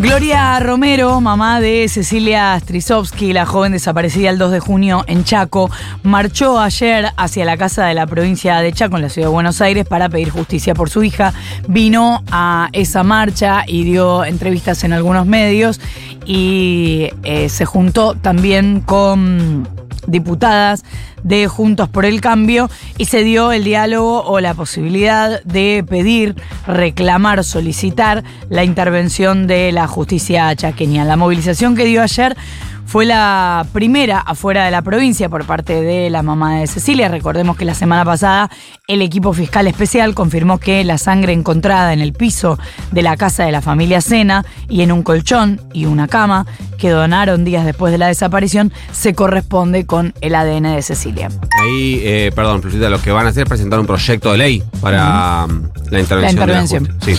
Gloria Romero, mamá de Cecilia Strisovsky, la joven desaparecida el 2 de junio en Chaco, marchó ayer hacia la casa de la provincia de Chaco, en la ciudad de Buenos Aires, para pedir justicia por su hija. Vino a esa marcha y dio entrevistas en algunos medios y eh, se juntó también con diputadas de Juntos por el Cambio y se dio el diálogo o la posibilidad de pedir, reclamar, solicitar la intervención de la justicia chaqueña. La movilización que dio ayer fue la primera afuera de la provincia por parte de la mamá de Cecilia. Recordemos que la semana pasada el equipo fiscal especial confirmó que la sangre encontrada en el piso de la casa de la familia Sena y en un colchón y una cama que donaron días después de la desaparición se corresponde con el ADN de Cecilia. Ahí, eh, perdón, lo que van a hacer es presentar un proyecto de ley para la intervención. La intervención. sí.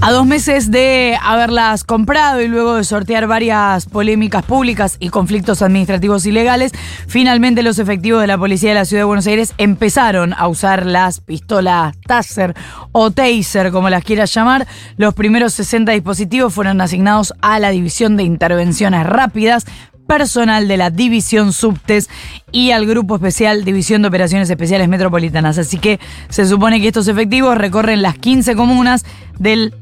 A dos meses de haberlas comprado y luego de sortear varias polémicas públicas y conflictos administrativos y legales, finalmente los efectivos de la Policía de la Ciudad de Buenos Aires empezaron a usar las pistolas Taser o Taser, como las quieras llamar. Los primeros 60 dispositivos fueron asignados a la División de Intervenciones Rápidas, personal de la División Subtes y al Grupo Especial División de Operaciones Especiales Metropolitanas. Así que se supone que estos efectivos recorren las 15 comunas del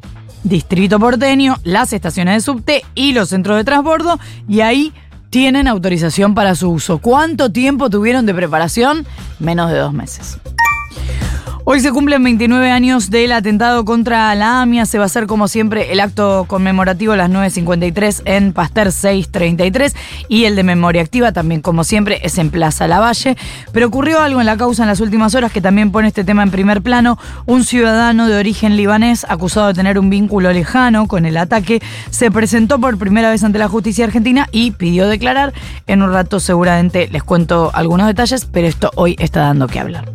Distrito Porteño, las estaciones de subte y los centros de transbordo y ahí tienen autorización para su uso. ¿Cuánto tiempo tuvieron de preparación? Menos de dos meses. Hoy se cumplen 29 años del atentado contra la AMIA. Se va a hacer como siempre el acto conmemorativo a las 9.53 en Pasteur 633 y el de memoria activa también como siempre es en Plaza Lavalle. Pero ocurrió algo en la causa en las últimas horas que también pone este tema en primer plano. Un ciudadano de origen libanés acusado de tener un vínculo lejano con el ataque se presentó por primera vez ante la justicia argentina y pidió declarar. En un rato seguramente les cuento algunos detalles, pero esto hoy está dando que hablar.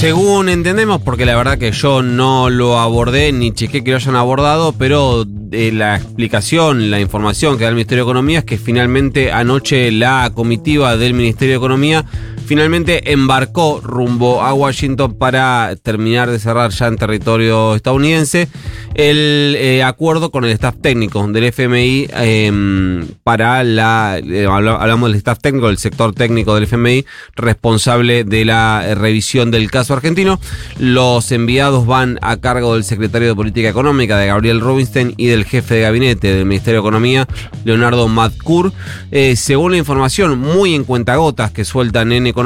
Según entendemos, porque la verdad que yo no lo abordé ni chequé que lo hayan abordado, pero eh, la explicación, la información que da el Ministerio de Economía es que finalmente anoche la comitiva del Ministerio de Economía finalmente embarcó rumbo a Washington para terminar de cerrar ya en territorio estadounidense el eh, acuerdo con el staff técnico del FMI em, para la, eh, hablamos del staff técnico, del sector técnico del FMI responsable de la revisión del caso argentino. Los enviados van a cargo del secretario de Política Económica, de Gabriel Rubinstein, y del jefe de gabinete del Ministerio de Economía, Leonardo Madcour. Eh, según la información muy en cuentagotas que sueltan en Economía,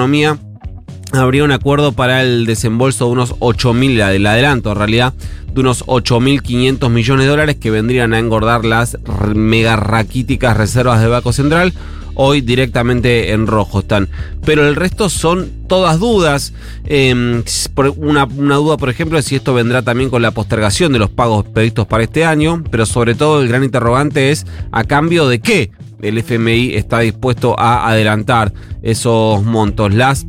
habría un acuerdo para el desembolso de unos 8.000, el adelanto en realidad, de unos 8.500 millones de dólares que vendrían a engordar las mega raquíticas reservas de Banco Central. Hoy directamente en rojo están. Pero el resto son todas dudas. Em, una, una, duda, por ejemplo, es si esto vendrá también con la postergación de los pagos previstos para este año. Pero sobre todo el gran interrogante es a cambio de qué el FMI está dispuesto a adelantar esos montos. Las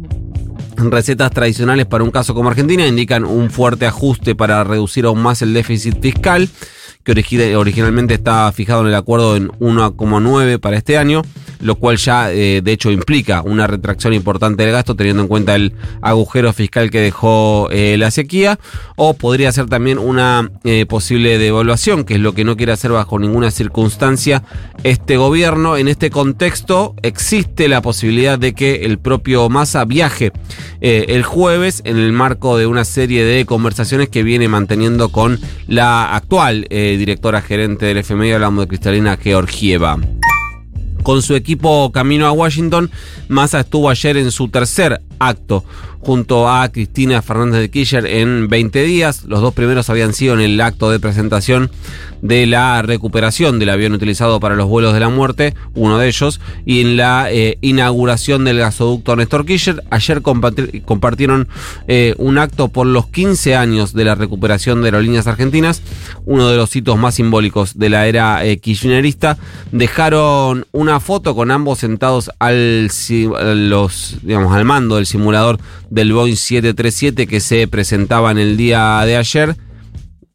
Recetas tradicionales para un caso como Argentina indican un fuerte ajuste para reducir aún más el déficit fiscal, que originalmente estaba fijado en el acuerdo en 1,9 para este año lo cual ya eh, de hecho implica una retracción importante del gasto teniendo en cuenta el agujero fiscal que dejó eh, la sequía, o podría ser también una eh, posible devaluación, que es lo que no quiere hacer bajo ninguna circunstancia este gobierno. En este contexto existe la posibilidad de que el propio Massa viaje el jueves en el marco de una serie de conversaciones que viene manteniendo con la actual directora gerente del FMI, hablamos de Cristalina Georgieva. Con su equipo camino a Washington, Massa estuvo ayer en su tercer acto junto a Cristina Fernández de Kirchner en 20 días. Los dos primeros habían sido en el acto de presentación de la recuperación del avión utilizado para los vuelos de la muerte, uno de ellos, y en la eh, inauguración del gasoducto Néstor Kirchner. Ayer compartieron eh, un acto por los 15 años de la recuperación de aerolíneas argentinas, uno de los hitos más simbólicos de la era eh, kirchnerista. Dejaron una foto con ambos sentados al, digamos, al mando del simulador del Boeing 737 que se presentaba en el día de ayer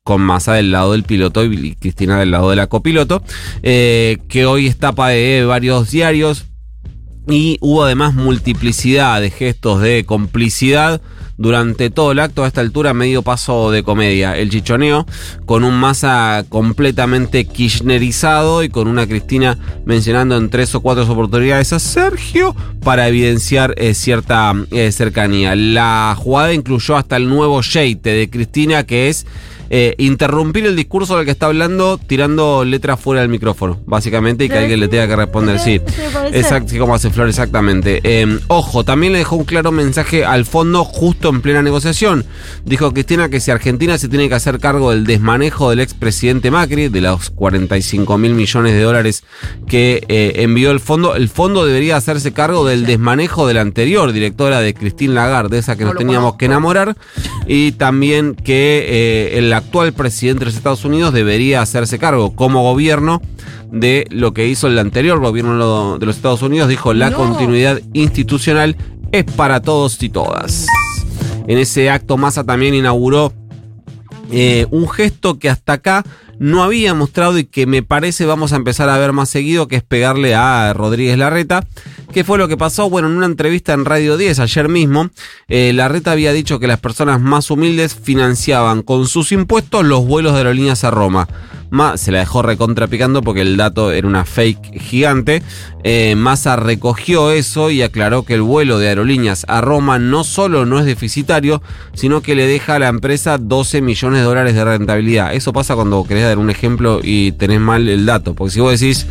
con Massa del lado del piloto y Cristina del lado de la copiloto, eh, que hoy está tapa de varios diarios y hubo además multiplicidad de gestos de complicidad durante todo el acto a esta altura medio paso de comedia. El chichoneo con un masa completamente kirchnerizado y con una Cristina mencionando en tres o cuatro oportunidades a Sergio para evidenciar eh, cierta eh, cercanía. La jugada incluyó hasta el nuevo sheite de Cristina que es eh, interrumpir el discurso del que está hablando tirando letras fuera del micrófono, básicamente, y que alguien le tenga que responder. Sí, exacto, como hace Flor, exactamente. Eh, ojo, también le dejó un claro mensaje al fondo justo en plena negociación. Dijo Cristina que si Argentina se tiene que hacer cargo del desmanejo del expresidente Macri, de los 45 mil millones de dólares que eh, envió el fondo, el fondo debería hacerse cargo del desmanejo de la anterior directora de Christine Lagarde, esa que nos teníamos que enamorar, y también que el actual presidente de los Estados Unidos debería hacerse cargo como gobierno de lo que hizo el anterior gobierno de los Estados Unidos. Dijo, la continuidad institucional es para todos y todas. En ese acto Massa también inauguró eh, un gesto que hasta acá no había mostrado y que me parece vamos a empezar a ver más seguido, que es pegarle a Rodríguez Larreta. ¿Qué fue lo que pasó? Bueno, en una entrevista en Radio 10 ayer mismo, eh, Larreta había dicho que las personas más humildes financiaban con sus impuestos los vuelos de aerolíneas a Roma se la dejó recontrapicando porque el dato era una fake gigante. Eh, Massa recogió eso y aclaró que el vuelo de aerolíneas a Roma no solo no es deficitario, sino que le deja a la empresa 12 millones de dólares de rentabilidad. Eso pasa cuando querés dar un ejemplo y tenés mal el dato. Porque si vos decís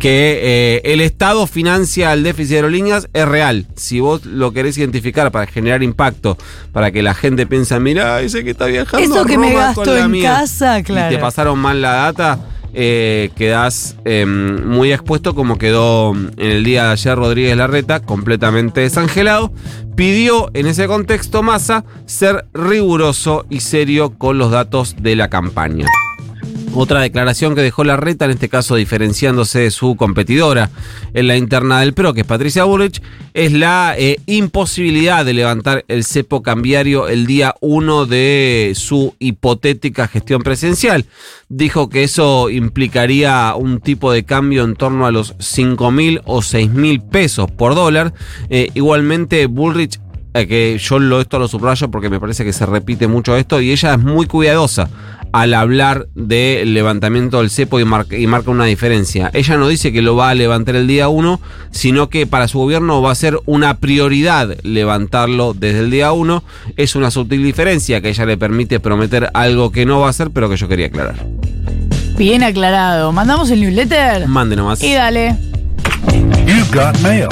que eh, el Estado financia el déficit de aerolíneas, es real. Si vos lo querés identificar para generar impacto, para que la gente piense, mira, ese que está viajando. Eso que me gasto en casa, claro. Y te pasaron mal la data, eh, quedás em, muy expuesto como quedó en el día de ayer Rodríguez Larreta, completamente desangelado. Pidió en ese contexto Massa ser riguroso y serio con los datos de la campaña. Otra declaración que dejó la reta, en este caso diferenciándose de su competidora en la interna del PRO, que es Patricia Bullrich, es la eh, imposibilidad de levantar el cepo cambiario el día 1 de su hipotética gestión presidencial. Dijo que eso implicaría un tipo de cambio en torno a los 5 mil o 6 mil pesos por dólar. Eh, igualmente, Bullrich eh, que yo lo, esto lo subrayo porque me parece que se repite mucho esto y ella es muy cuidadosa al hablar del levantamiento del cepo y, marca una diferencia. Ella no dice que lo va a levantar el día 1, sino que para su gobierno va a ser una prioridad levantarlo desde el día 1. Es una sutil diferencia que ella le permite prometer algo que no va a hacer, pero que yo quería aclarar. Bien aclarado. ¿Mandamos el newsletter? Mande nomás. Y dale. You got mail.